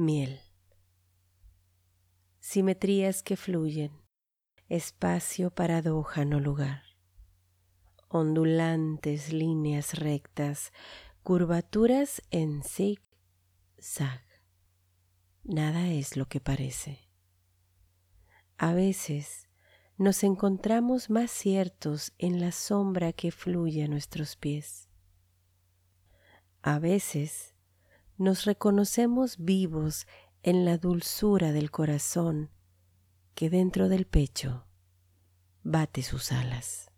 Miel. Simetrías que fluyen, espacio, paradoja, no lugar. Ondulantes líneas rectas, curvaturas en zig-zag. Nada es lo que parece. A veces nos encontramos más ciertos en la sombra que fluye a nuestros pies. A veces nos reconocemos vivos en la dulzura del corazón que dentro del pecho bate sus alas.